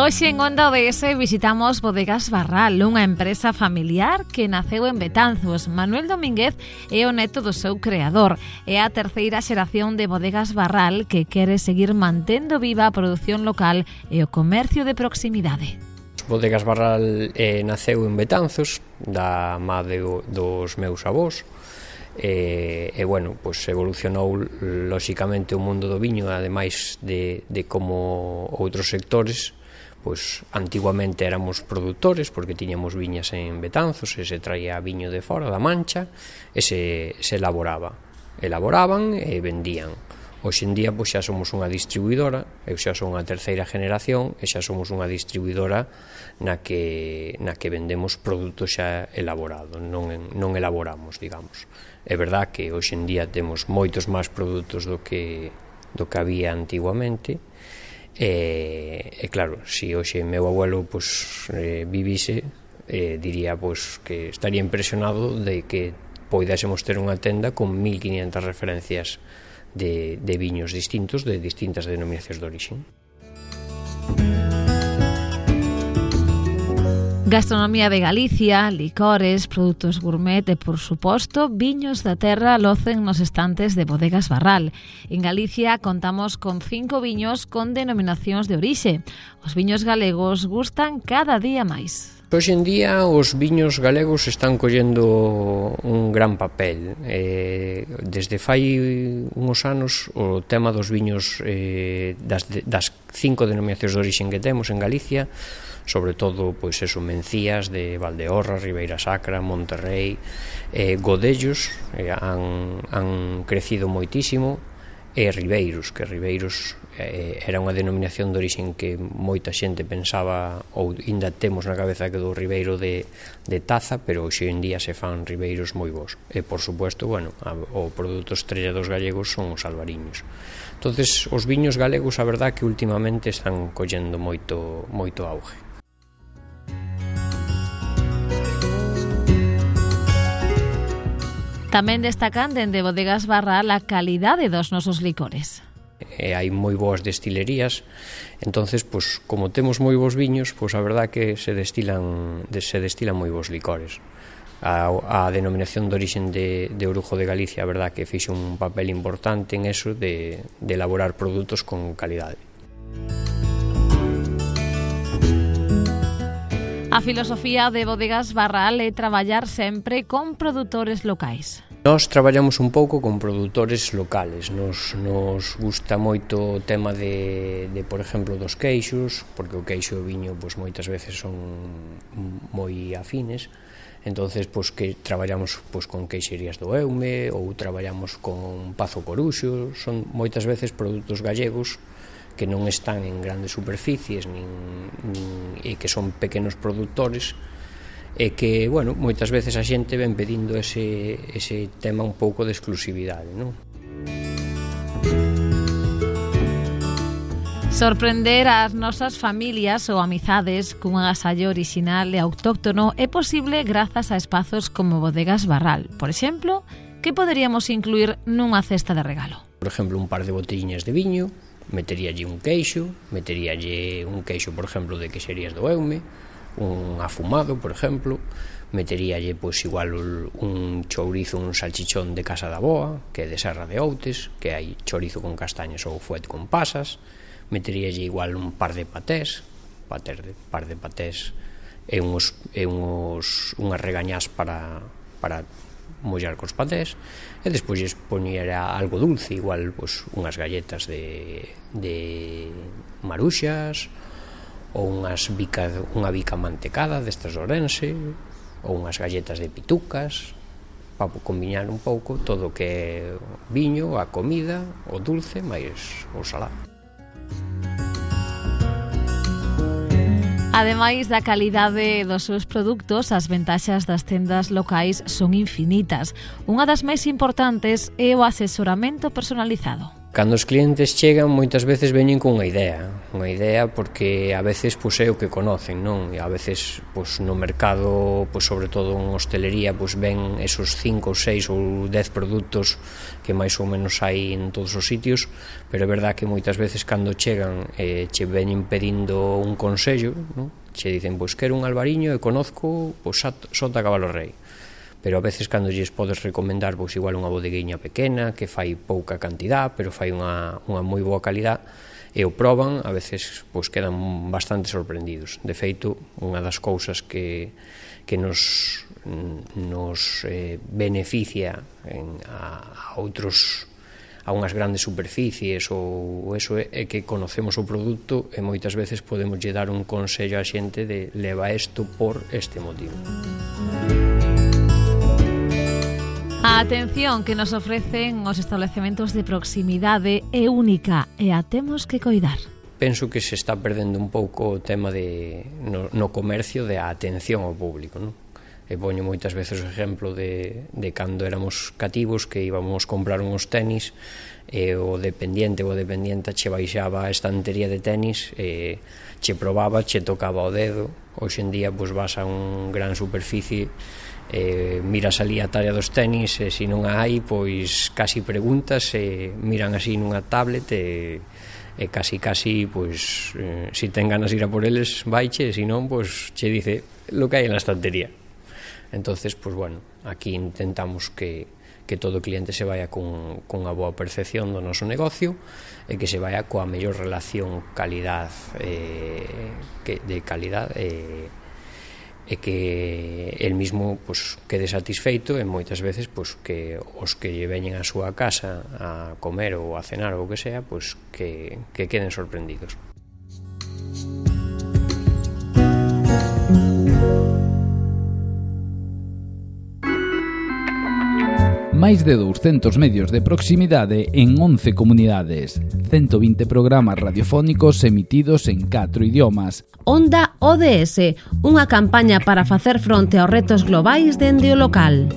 Hoxe en Onda OBS visitamos Bodegas Barral, unha empresa familiar que naceu en Betanzos. Manuel Domínguez é o neto do seu creador. É a terceira xeración de Bodegas Barral que quere seguir mantendo viva a produción local e o comercio de proximidade. Bodegas Barral eh, naceu en Betanzos, da madre dos meus avós, e, e bueno, pois evolucionou lóxicamente o mundo do viño ademais de, de como outros sectores pois antiguamente éramos produtores porque tiñamos viñas en Betanzos e se traía viño de fora da Mancha e se, se elaboraba elaboraban e vendían Hoxe en día pois xa somos unha distribuidora, eu xa son a terceira generación e xa somos unha distribuidora na que na que vendemos produtos xa elaborados, non non elaboramos, digamos. É verdad que hoxe en día temos moitos máis produtos do que do que había antiguamente, E, e claro, se si hoxe meu abuelo pois, eh, vivise, eh, diría pois, que estaría impresionado de que poidásemos ter unha tenda con 1500 referencias de, de viños distintos de distintas denominacións de origen. Gastronomía de Galicia, licores, produtos gourmet e, por suposto, viños da terra locen nos estantes de Bodegas Barral. En Galicia contamos con cinco viños con denominacións de orixe. Os viños galegos gustan cada día máis. Pois en día os viños galegos están collendo un gran papel. Eh, desde fai uns anos o tema dos viños eh, das, das cinco denominacións de origen que temos en Galicia, sobre todo pois eso, Mencías de Valdeorra, Ribeira Sacra, Monterrei, eh, Godellos eh, han, han crecido moitísimo e Ribeiros, que Ribeiros eh, era unha denominación de orixen que moita xente pensaba ou inda temos na cabeza que do Ribeiro de, de Taza, pero hoxe en día se fan Ribeiros moi bons. E por suposto, bueno, a, o produto estrella dos galegos son os albariños. Entonces, os viños galegos, a verdad que últimamente están collendo moito moito auge. Tamén destacan dende Bodegas Barra a calidade dos nosos licores e hai moi boas destilerías. Entonces, pois como temos moi bons viños, pois a verdad que se destilan se destilan moi bons licores. A, a denominación de orixen de, de Orujo de Galicia, a verdad que fixe un papel importante en eso de, de elaborar produtos con calidade. A filosofía de Bodegas Barral é traballar sempre con produtores locais. Nós traballamos un pouco con produtores locales, nos, nos gusta moito o tema de, de, por exemplo, dos queixos, porque o queixo e o viño pois, moitas veces son moi afines, entonces pois, que traballamos pois, con queixerías do Eume ou traballamos con Pazo Coruxo, son moitas veces produtos gallegos que non están en grandes superficies nin, nin, e que son pequenos produtores e que, bueno, moitas veces a xente ven pedindo ese, ese tema un pouco de exclusividade, non? Sorprender as nosas familias ou amizades cun agasallo original e autóctono é posible grazas a espazos como Bodegas Barral. Por exemplo, que poderíamos incluir nunha cesta de regalo? Por exemplo, un par de botelliñas de viño, meteríalle un queixo, meteríalle un queixo, por exemplo, de queixerías do Eume, un afumado, por exemplo, meteríalle pois igual un chourizo, un salchichón de Casa da Boa, que é de Serra de Outes, que hai chorizo con castañas ou fuet con pasas, meteríalle igual un par de patés, pater de, par de patés e uns, e uns, unhas regañás para, para mollar cos patés e despois lles poñera algo dulce, igual pois, unhas galletas de, de maruxas ou unhas bica, unha bica mantecada destas orense ou unhas galletas de pitucas para combinar un pouco todo o que é viño, a comida, o dulce, máis o salado. Ademais da calidade dos seus produtos, as ventaxas das tendas locais son infinitas. Unha das máis importantes é o asesoramento personalizado. Cando os clientes chegan, moitas veces veñen cunha idea, unha idea porque a veces pois, é o que conocen, non? E a veces pois, no mercado, pois, sobre todo en hostelería, pois, ven esos 5, 6 ou 10 produtos que máis ou menos hai en todos os sitios, pero é verdad que moitas veces cando chegan eh, che veñen pedindo un consello, non? che dicen, pois quero un albariño e conozco pois, Sota Cabalo Rei pero a veces cando lles podes recomendar vos igual unha bodeguinha pequena que fai pouca cantidad, pero fai unha, unha moi boa calidad, e o proban, a veces pois quedan bastante sorprendidos. De feito, unha das cousas que que nos nos eh, beneficia en, a, a outros a unhas grandes superficies ou eso é, é que conocemos o produto e moitas veces podemos lle dar un consello a xente de leva isto por este motivo. Música A atención que nos ofrecen os establecementos de proximidade é única e a temos que coidar. Penso que se está perdendo un pouco o tema de, no, no comercio de a atención ao público, non? e poño moitas veces o exemplo de, de cando éramos cativos que íbamos comprar uns tenis e o dependiente ou dependienta che baixaba a estantería de tenis e che probaba, che tocaba o dedo. Hoxe en día pois, vas a un gran superficie e miras ali a tarea dos tenis e se non a hai pois casi preguntas e miran así nunha tablet e, e casi casi pois eh, si ten ganas de ir a por eles vaiche, se non pois che dice lo que hai en la estantería Entonces, pues bueno, aquí intentamos que, que todo cliente se vaya con, con a boa percepción do noso negocio e que se vaya coa mellor relación calidad eh, que, de calidad eh, e que el mismo pues, quede satisfeito e moitas veces pues, que os que lle veñen a súa casa a comer ou a cenar ou o que sea pues, que, que queden sorprendidos. máis de 200 medios de proximidade en 11 comunidades, 120 programas radiofónicos emitidos en 4 idiomas. Onda ODS, unha campaña para facer fronte aos retos globais dende o local.